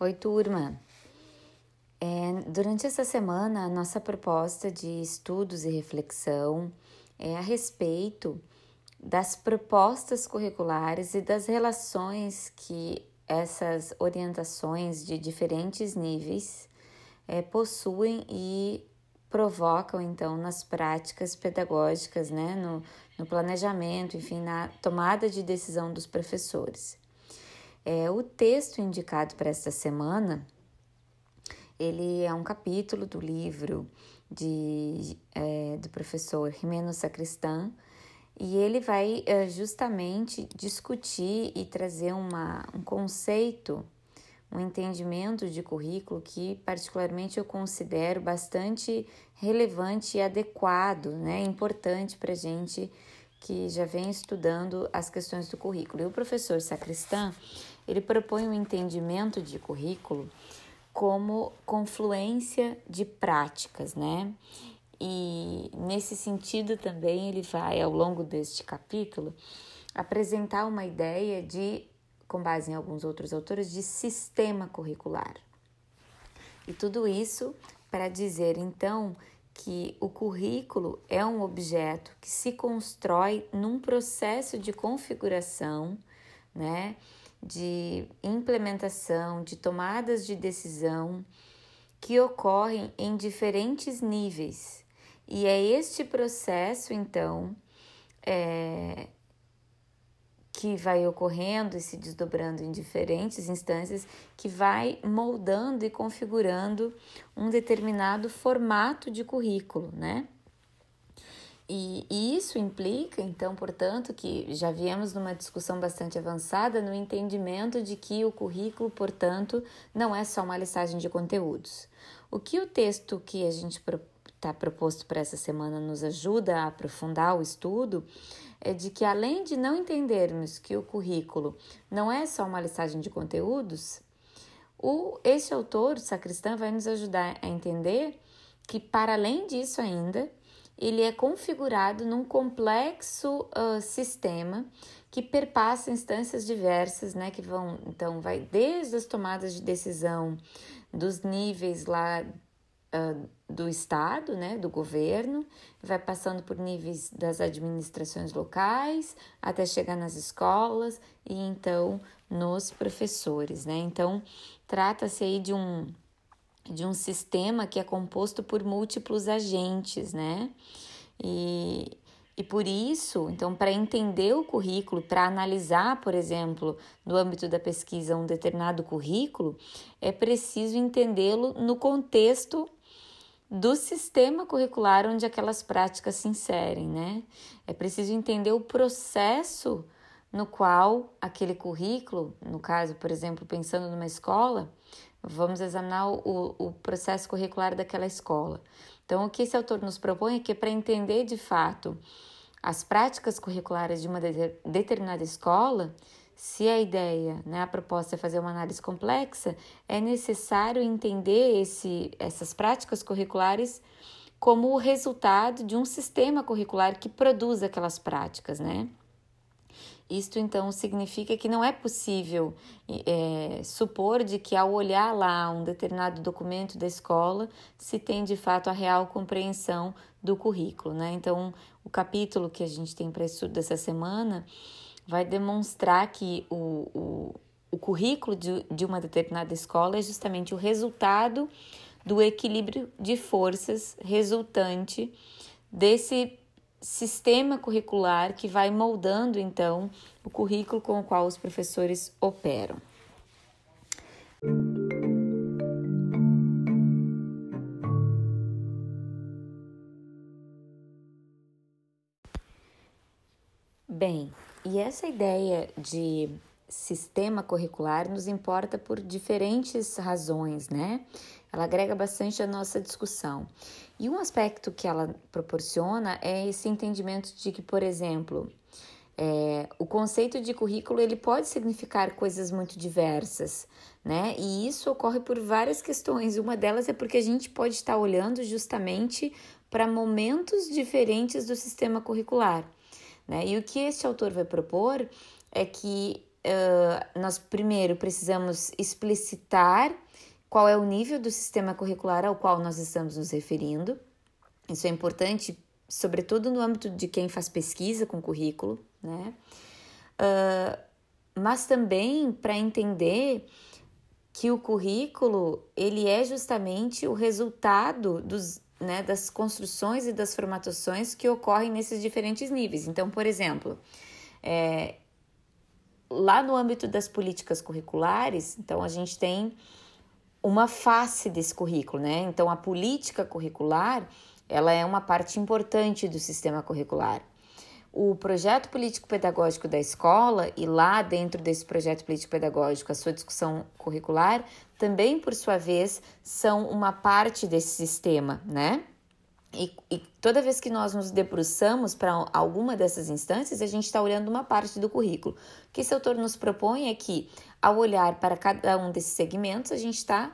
Oi, turma! É, durante essa semana, a nossa proposta de estudos e reflexão é a respeito das propostas curriculares e das relações que essas orientações de diferentes níveis é, possuem e provocam, então, nas práticas pedagógicas, né, no, no planejamento, enfim, na tomada de decisão dos professores. É, o texto indicado para esta semana, ele é um capítulo do livro de, é, do professor Jimeno Sacristán, e ele vai é, justamente discutir e trazer uma, um conceito, um entendimento de currículo que, particularmente, eu considero bastante relevante e adequado, né? importante para a gente que já vem estudando as questões do currículo. E o professor Sacristã, ele propõe um entendimento de currículo como confluência de práticas, né? E nesse sentido também ele vai, ao longo deste capítulo, apresentar uma ideia de, com base em alguns outros autores, de sistema curricular. E tudo isso para dizer então que o currículo é um objeto que se constrói num processo de configuração, né, de implementação, de tomadas de decisão que ocorrem em diferentes níveis. E é este processo, então, é, que vai ocorrendo e se desdobrando em diferentes instâncias, que vai moldando e configurando um determinado formato de currículo, né? E, isso implica, então, portanto, que já viemos numa discussão bastante avançada no entendimento de que o currículo, portanto, não é só uma listagem de conteúdos. O que o texto que a gente está proposto para essa semana nos ajuda a aprofundar o estudo é de que, além de não entendermos que o currículo não é só uma listagem de conteúdos, o, esse autor, o sacristão, vai nos ajudar a entender que, para além disso ainda, ele é configurado num complexo uh, sistema que perpassa instâncias diversas, né, que vão, então, vai desde as tomadas de decisão dos níveis lá uh, do Estado, né, do governo, vai passando por níveis das administrações locais, até chegar nas escolas e então nos professores, né? Então, trata-se aí de um, de um sistema que é composto por múltiplos agentes, né? E, e por isso, então, para entender o currículo, para analisar, por exemplo, no âmbito da pesquisa um determinado currículo, é preciso entendê-lo no contexto do sistema curricular onde aquelas práticas se inserem, né? É preciso entender o processo no qual aquele currículo, no caso, por exemplo, pensando numa escola, vamos examinar o, o processo curricular daquela escola. Então, o que esse autor nos propõe é que, para entender de fato as práticas curriculares de uma determinada escola, se a ideia, né, a proposta é fazer uma análise complexa, é necessário entender esse, essas práticas curriculares como o resultado de um sistema curricular que produz aquelas práticas, né? Isto então significa que não é possível é, supor de que ao olhar lá um determinado documento da escola se tem de fato a real compreensão do currículo, né? Então, o capítulo que a gente tem para estudo dessa semana vai demonstrar que o, o, o currículo de, de uma determinada escola é justamente o resultado do equilíbrio de forças resultante desse sistema curricular que vai moldando então o currículo com o qual os professores operam. Bem, e essa ideia de sistema curricular nos importa por diferentes razões, né? Ela agrega bastante à nossa discussão. E um aspecto que ela proporciona é esse entendimento de que, por exemplo, é, o conceito de currículo ele pode significar coisas muito diversas, né? E isso ocorre por várias questões. Uma delas é porque a gente pode estar olhando justamente para momentos diferentes do sistema curricular. Né? E o que este autor vai propor é que uh, nós primeiro precisamos explicitar qual é o nível do sistema curricular ao qual nós estamos nos referindo. Isso é importante, sobretudo no âmbito de quem faz pesquisa com currículo, né? Uh, mas também para entender que o currículo ele é justamente o resultado dos, né, das construções e das formatações que ocorrem nesses diferentes níveis. Então, por exemplo, é, lá no âmbito das políticas curriculares, então a gente tem uma face desse currículo, né? Então a política curricular, ela é uma parte importante do sistema curricular o projeto político-pedagógico da escola e lá dentro desse projeto político-pedagógico a sua discussão curricular também, por sua vez, são uma parte desse sistema, né? E, e toda vez que nós nos debruçamos para alguma dessas instâncias, a gente está olhando uma parte do currículo. O que esse autor nos propõe é que, ao olhar para cada um desses segmentos, a gente está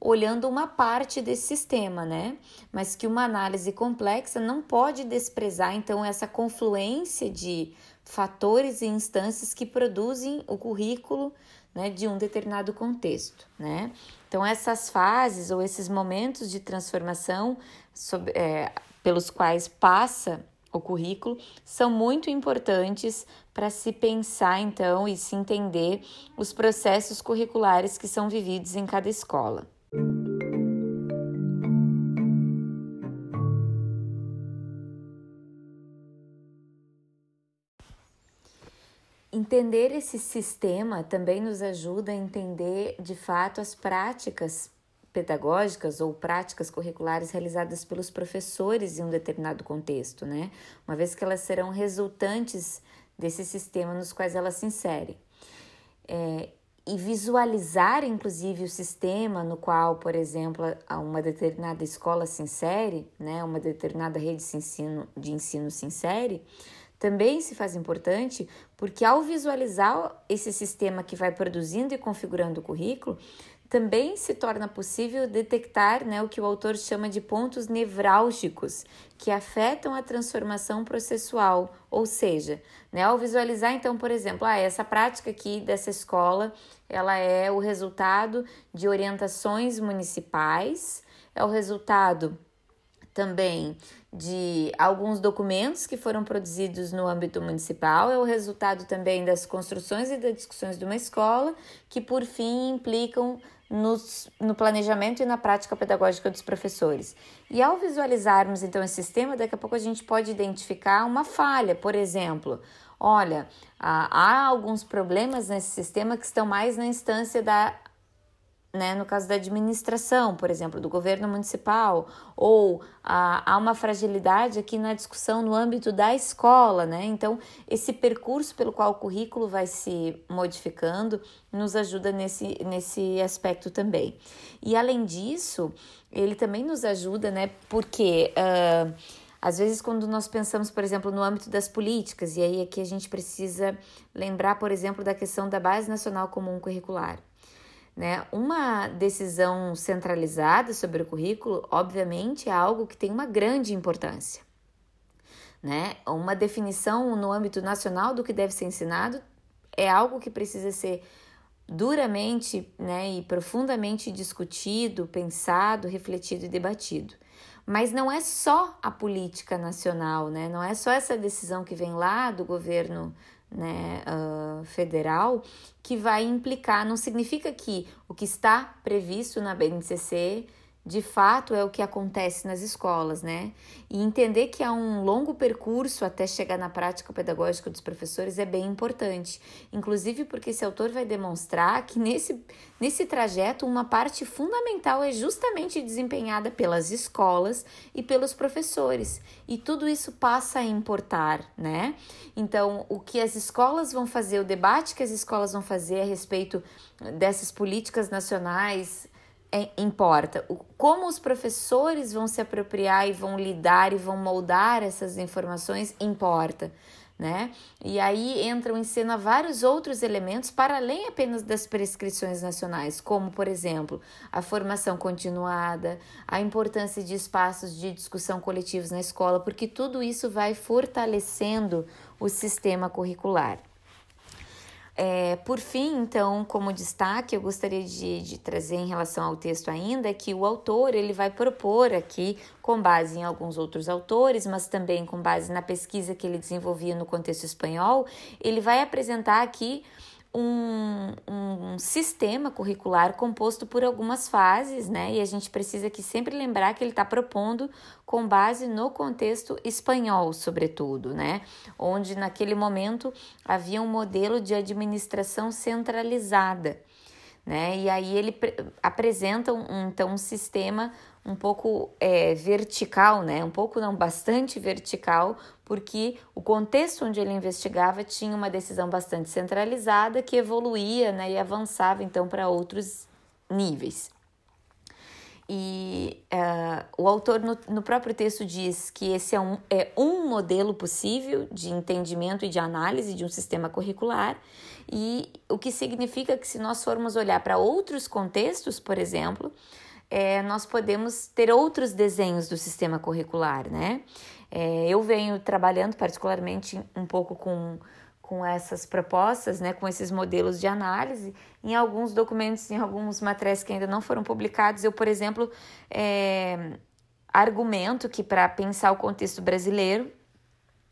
olhando uma parte desse sistema, né? Mas que uma análise complexa não pode desprezar então essa confluência de fatores e instâncias que produzem o currículo né, de um determinado contexto, né? Então essas fases ou esses momentos de transformação é, pelos quais passa o currículo são muito importantes para se pensar então e se entender os processos curriculares que são vividos em cada escola. Entender esse sistema também nos ajuda a entender de fato as práticas pedagógicas ou práticas curriculares realizadas pelos professores em um determinado contexto, né? Uma vez que elas serão resultantes desse sistema nos quais elas se inserem. É, e visualizar, inclusive, o sistema no qual, por exemplo, uma determinada escola se insere, né, uma determinada rede de ensino, de ensino se insere, também se faz importante porque, ao visualizar esse sistema que vai produzindo e configurando o currículo, também se torna possível detectar né, o que o autor chama de pontos nevrálgicos que afetam a transformação processual, ou seja, né, ao visualizar então, por exemplo, ah, essa prática aqui dessa escola, ela é o resultado de orientações municipais, é o resultado também de alguns documentos que foram produzidos no âmbito municipal, é o resultado também das construções e das discussões de uma escola, que por fim implicam nos, no planejamento e na prática pedagógica dos professores. E ao visualizarmos então esse sistema, daqui a pouco a gente pode identificar uma falha, por exemplo. Olha, há alguns problemas nesse sistema que estão mais na instância da né, no caso da administração, por exemplo, do governo municipal, ou ah, há uma fragilidade aqui na discussão no âmbito da escola, né? Então, esse percurso pelo qual o currículo vai se modificando nos ajuda nesse, nesse aspecto também. E além disso, ele também nos ajuda, né? Porque. Uh, às vezes, quando nós pensamos, por exemplo, no âmbito das políticas, e aí aqui a gente precisa lembrar, por exemplo, da questão da Base Nacional Comum Curricular. Né? Uma decisão centralizada sobre o currículo, obviamente, é algo que tem uma grande importância. Né? Uma definição no âmbito nacional do que deve ser ensinado é algo que precisa ser duramente né, e profundamente discutido, pensado, refletido e debatido. Mas não é só a política nacional, né? não é só essa decisão que vem lá do governo né, uh, federal que vai implicar. Não significa que o que está previsto na BNCC de fato é o que acontece nas escolas, né? E entender que há um longo percurso até chegar na prática pedagógica dos professores é bem importante. Inclusive porque esse autor vai demonstrar que nesse, nesse trajeto uma parte fundamental é justamente desempenhada pelas escolas e pelos professores. E tudo isso passa a importar, né? Então, o que as escolas vão fazer, o debate que as escolas vão fazer a respeito dessas políticas nacionais é, importa. O, como os professores vão se apropriar e vão lidar e vão moldar essas informações importa. Né? E aí entram em cena vários outros elementos para além apenas das prescrições nacionais, como, por exemplo, a formação continuada, a importância de espaços de discussão coletivos na escola, porque tudo isso vai fortalecendo o sistema curricular. É, por fim, então, como destaque, eu gostaria de, de, trazer em relação ao texto ainda que o autor ele vai propor aqui, com base em alguns outros autores, mas também com base na pesquisa que ele desenvolvia no contexto espanhol, ele vai apresentar aqui um, um, sistema curricular composto por algumas fases, né? E a gente precisa aqui sempre lembrar que ele está propondo com base no contexto espanhol, sobretudo, né? Onde naquele momento havia um modelo de administração centralizada. Né? E aí ele apresenta um, então um sistema um pouco é, vertical, né? Um pouco não, bastante vertical, porque o contexto onde ele investigava tinha uma decisão bastante centralizada que evoluía, né? E avançava então para outros níveis. E uh, o autor, no, no, próprio texto, diz que esse é um, é um modelo possível de entendimento e de análise de um sistema curricular, e o que significa que, se nós formos olhar para outros contextos, por exemplo, é, nós podemos ter outros desenhos do sistema curricular, né? É, eu venho trabalhando particularmente um pouco com, com essas propostas, né, com esses modelos de análise, em alguns documentos, em alguns materiais que ainda não foram publicados, eu, por exemplo, é, argumento que para pensar o contexto brasileiro,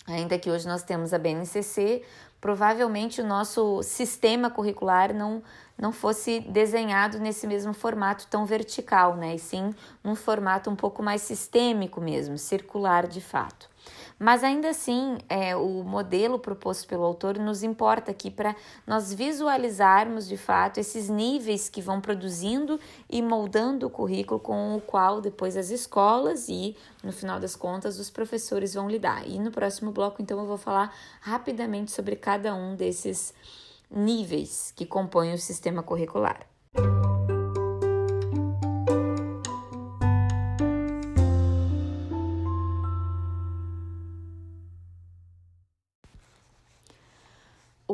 ainda que hoje nós temos a BNCC, provavelmente o nosso sistema curricular não, não fosse desenhado nesse mesmo formato tão vertical, né? E sim num formato um pouco mais sistêmico mesmo, circular de fato. Mas ainda assim, é, o modelo proposto pelo autor nos importa aqui para nós visualizarmos de fato esses níveis que vão produzindo e moldando o currículo com o qual depois as escolas e, no final das contas, os professores vão lidar. E no próximo bloco, então, eu vou falar rapidamente sobre cada um desses níveis que compõem o sistema curricular.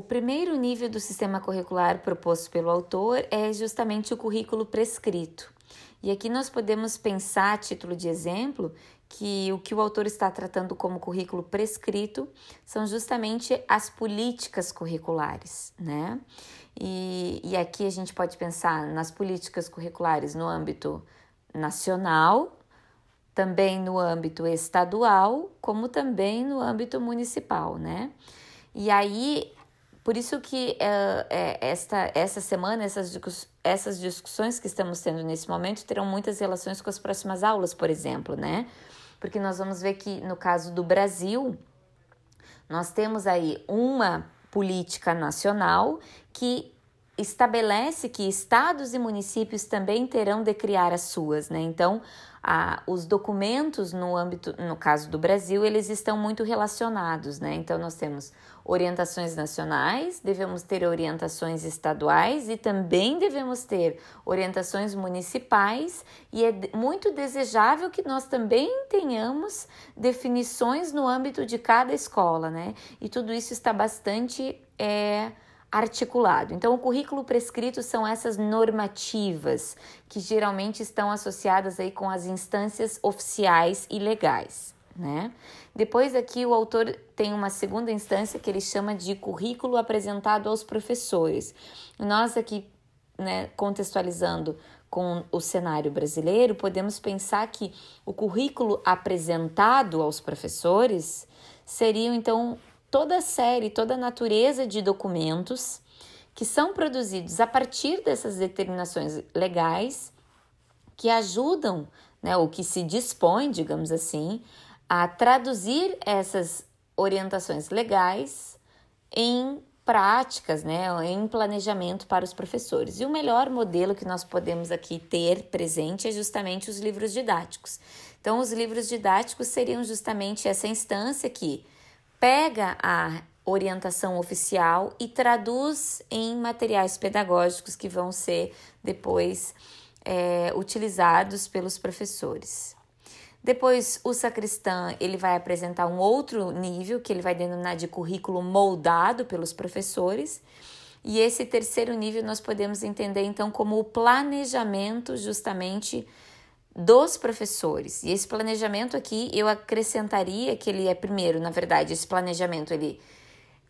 O primeiro nível do sistema curricular proposto pelo autor é justamente o currículo prescrito. E aqui nós podemos pensar, a título de exemplo, que o que o autor está tratando como currículo prescrito são justamente as políticas curriculares, né? E, e aqui a gente pode pensar nas políticas curriculares no âmbito nacional, também no âmbito estadual, como também no âmbito municipal, né? E aí por isso que é, esta, essa semana, essas, essas discussões que estamos tendo nesse momento terão muitas relações com as próximas aulas, por exemplo, né? Porque nós vamos ver que no caso do Brasil, nós temos aí uma política nacional que estabelece que estados e municípios também terão de criar as suas, né? Então, os documentos no âmbito, no caso do Brasil, eles estão muito relacionados, né? Então, nós temos orientações nacionais, devemos ter orientações estaduais e também devemos ter orientações municipais, e é muito desejável que nós também tenhamos definições no âmbito de cada escola, né? E tudo isso está bastante. É, articulado. Então, o currículo prescrito são essas normativas que geralmente estão associadas aí com as instâncias oficiais e legais, né? Depois aqui o autor tem uma segunda instância que ele chama de currículo apresentado aos professores. Nós aqui, né, contextualizando com o cenário brasileiro, podemos pensar que o currículo apresentado aos professores seriam então toda a série, toda a natureza de documentos que são produzidos a partir dessas determinações legais que ajudam, né, ou que se dispõe, digamos assim, a traduzir essas orientações legais em práticas, né, em planejamento para os professores. E o melhor modelo que nós podemos aqui ter presente é justamente os livros didáticos. Então, os livros didáticos seriam justamente essa instância que pega a orientação oficial e traduz em materiais pedagógicos que vão ser depois é, utilizados pelos professores. Depois, o sacristã ele vai apresentar um outro nível que ele vai denominar de currículo moldado pelos professores. E esse terceiro nível nós podemos entender então como o planejamento justamente dos professores. E esse planejamento aqui eu acrescentaria que ele é primeiro, na verdade, esse planejamento ele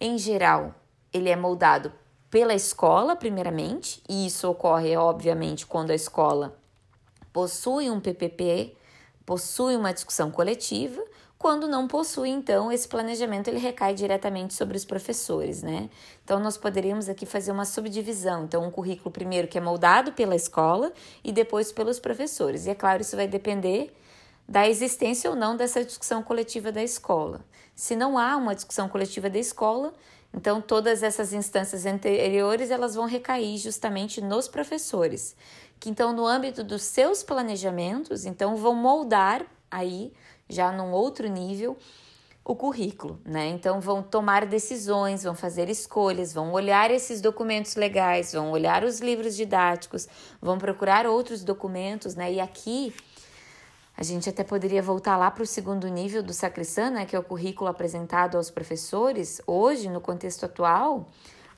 em geral, ele é moldado pela escola, primeiramente, e isso ocorre, obviamente, quando a escola possui um PPP, possui uma discussão coletiva, quando não possui, então, esse planejamento ele recai diretamente sobre os professores, né? Então, nós poderíamos aqui fazer uma subdivisão. Então, um currículo primeiro que é moldado pela escola e depois pelos professores. E é claro, isso vai depender da existência ou não dessa discussão coletiva da escola. Se não há uma discussão coletiva da escola, então todas essas instâncias anteriores elas vão recair justamente nos professores, que então no âmbito dos seus planejamentos, então vão moldar aí já num outro nível o currículo, né? Então vão tomar decisões, vão fazer escolhas, vão olhar esses documentos legais, vão olhar os livros didáticos, vão procurar outros documentos, né? E aqui a gente até poderia voltar lá para o segundo nível do sacristã, né, que é o currículo apresentado aos professores. Hoje, no contexto atual,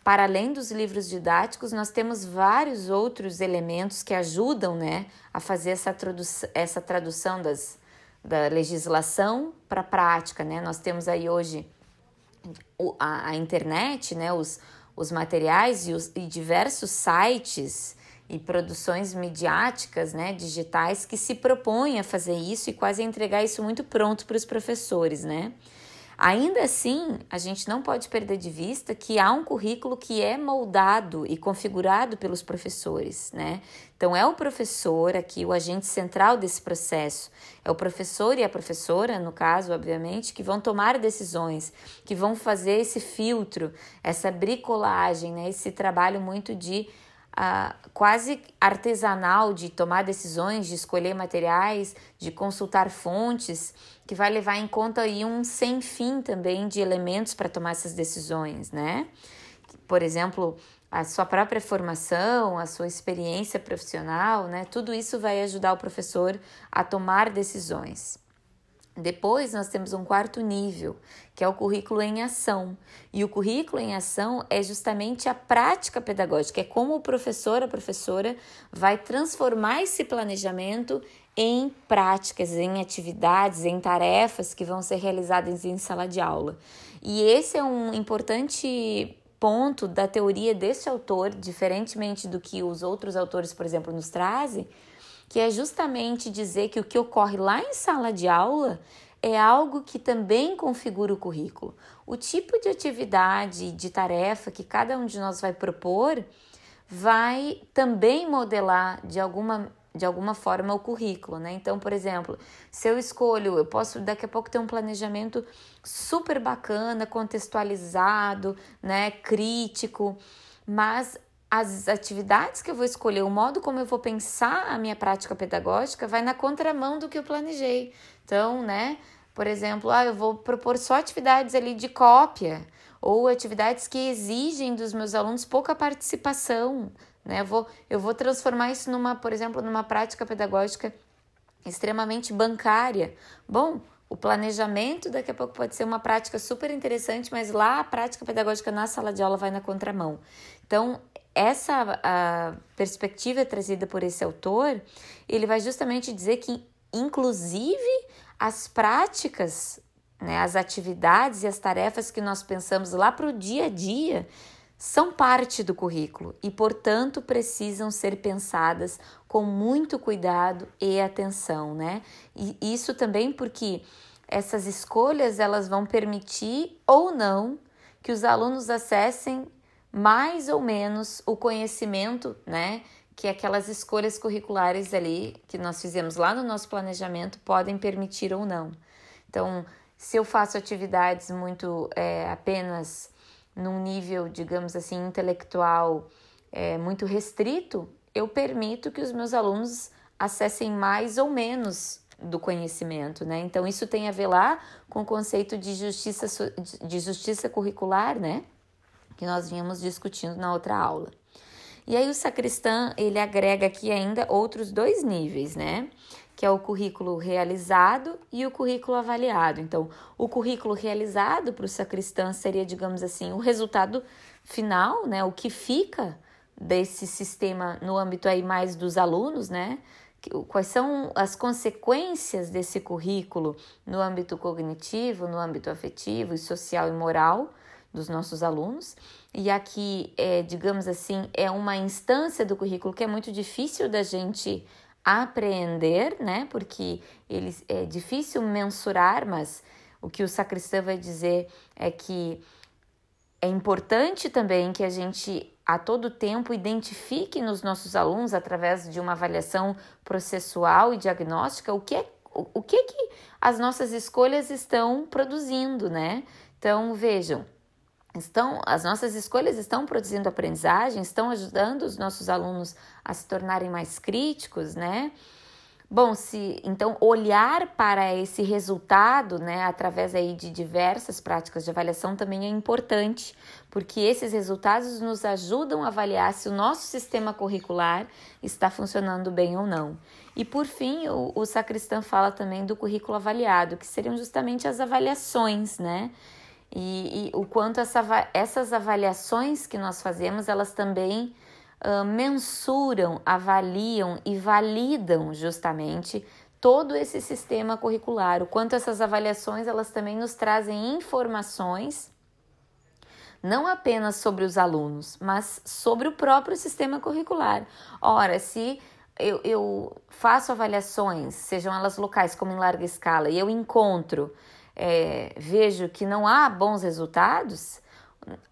para além dos livros didáticos, nós temos vários outros elementos que ajudam né, a fazer essa, essa tradução das, da legislação para a prática. Né? Nós temos aí hoje a, a internet, né, os, os materiais e, os, e diversos sites e produções midiáticas, né, digitais, que se propõem a fazer isso e quase entregar isso muito pronto para os professores, né? Ainda assim, a gente não pode perder de vista que há um currículo que é moldado e configurado pelos professores, né? Então, é o professor aqui, o agente central desse processo. É o professor e a professora, no caso, obviamente, que vão tomar decisões, que vão fazer esse filtro, essa bricolagem, né? Esse trabalho muito de quase artesanal de tomar decisões, de escolher materiais, de consultar fontes, que vai levar em conta aí um sem fim também de elementos para tomar essas decisões, né? Por exemplo, a sua própria formação, a sua experiência profissional, né? Tudo isso vai ajudar o professor a tomar decisões. Depois nós temos um quarto nível, que é o currículo em ação. E o currículo em ação é justamente a prática pedagógica, é como o professor, a professora vai transformar esse planejamento em práticas, em atividades, em tarefas que vão ser realizadas em sala de aula. E esse é um importante ponto da teoria desse autor, diferentemente do que os outros autores, por exemplo, nos trazem, que é justamente dizer que o que ocorre lá em sala de aula é algo que também configura o currículo. O tipo de atividade, de tarefa que cada um de nós vai propor vai também modelar de alguma de alguma forma o currículo, né? Então, por exemplo, se eu escolho, eu posso daqui a pouco ter um planejamento super bacana, contextualizado, né, crítico, mas as atividades que eu vou escolher, o modo como eu vou pensar a minha prática pedagógica vai na contramão do que eu planejei. Então, né, por exemplo, ah, eu vou propor só atividades ali de cópia ou atividades que exigem dos meus alunos pouca participação, né? Eu vou, eu vou transformar isso numa, por exemplo, numa prática pedagógica extremamente bancária. Bom, o planejamento daqui a pouco pode ser uma prática super interessante, mas lá a prática pedagógica na sala de aula vai na contramão. Então, essa a perspectiva trazida por esse autor, ele vai justamente dizer que, inclusive, as práticas, né, as atividades e as tarefas que nós pensamos lá para o dia a dia são parte do currículo e, portanto, precisam ser pensadas com muito cuidado e atenção, né? E isso também porque essas escolhas elas vão permitir ou não que os alunos acessem mais ou menos o conhecimento, né? Que aquelas escolhas curriculares ali que nós fizemos lá no nosso planejamento podem permitir ou não. Então, se eu faço atividades muito é, apenas num nível, digamos assim, intelectual é, muito restrito, eu permito que os meus alunos acessem mais ou menos do conhecimento, né? Então isso tem a ver lá com o conceito de justiça de justiça curricular, né? Que nós vínhamos discutindo na outra aula. E aí o sacristã, ele agrega aqui ainda outros dois níveis, né? Que é o currículo realizado e o currículo avaliado. Então, o currículo realizado para o sacristã seria, digamos assim, o resultado final, né? O que fica desse sistema no âmbito aí mais dos alunos, né? Quais são as consequências desse currículo no âmbito cognitivo, no âmbito afetivo, social e moral dos nossos alunos. E aqui, é, digamos assim, é uma instância do currículo que é muito difícil da gente apreender, né? Porque eles, é difícil mensurar, mas o que o sacristão vai dizer é que é importante também que a gente a todo tempo identifique nos nossos alunos, através de uma avaliação processual e diagnóstica, o que é o, o que, que as nossas escolhas estão produzindo, né? Então, vejam, estão as nossas escolhas estão produzindo aprendizagem, estão ajudando os nossos alunos a se tornarem mais críticos, né? Bom, se então olhar para esse resultado, né, através aí de diversas práticas de avaliação também é importante, porque esses resultados nos ajudam a avaliar se o nosso sistema curricular está funcionando bem ou não. E por fim, o, o sacristão fala também do currículo avaliado, que seriam justamente as avaliações, né? E, e o quanto essa, essas avaliações que nós fazemos, elas também uh, mensuram, avaliam e validam justamente todo esse sistema curricular, o quanto essas avaliações elas também nos trazem informações não apenas sobre os alunos, mas sobre o próprio sistema curricular. Ora, se eu, eu faço avaliações, sejam elas locais como em larga escala, e eu encontro, é, vejo que não há bons resultados,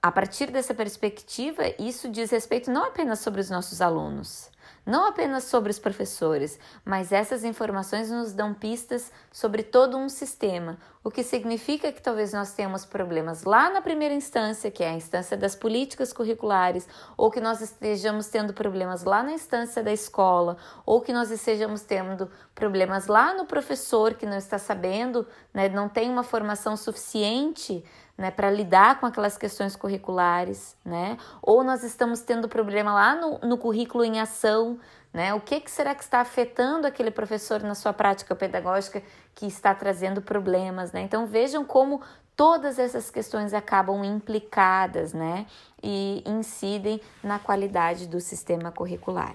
a partir dessa perspectiva, isso diz respeito não apenas sobre os nossos alunos, não apenas sobre os professores, mas essas informações nos dão pistas sobre todo um sistema, o que significa que talvez nós tenhamos problemas lá na primeira instância, que é a instância das políticas curriculares, ou que nós estejamos tendo problemas lá na instância da escola, ou que nós estejamos tendo problemas lá no professor que não está sabendo, né, não tem uma formação suficiente né, para lidar com aquelas questões curriculares, né? Ou nós estamos tendo problema lá no, no currículo em ação, né? O que, que será que está afetando aquele professor na sua prática pedagógica que está trazendo problemas, né? Então vejam como todas essas questões acabam implicadas, né? E incidem na qualidade do sistema curricular.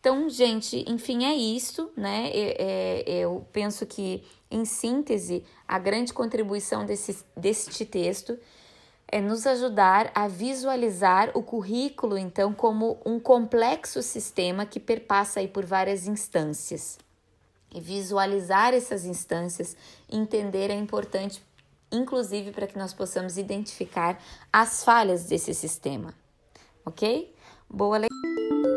Então, gente, enfim, é isso, né? É, eu penso que, em síntese, a grande contribuição desse, deste texto é nos ajudar a visualizar o currículo, então, como um complexo sistema que perpassa aí por várias instâncias. E visualizar essas instâncias, entender é importante, inclusive para que nós possamos identificar as falhas desse sistema. Ok? Boa leitura!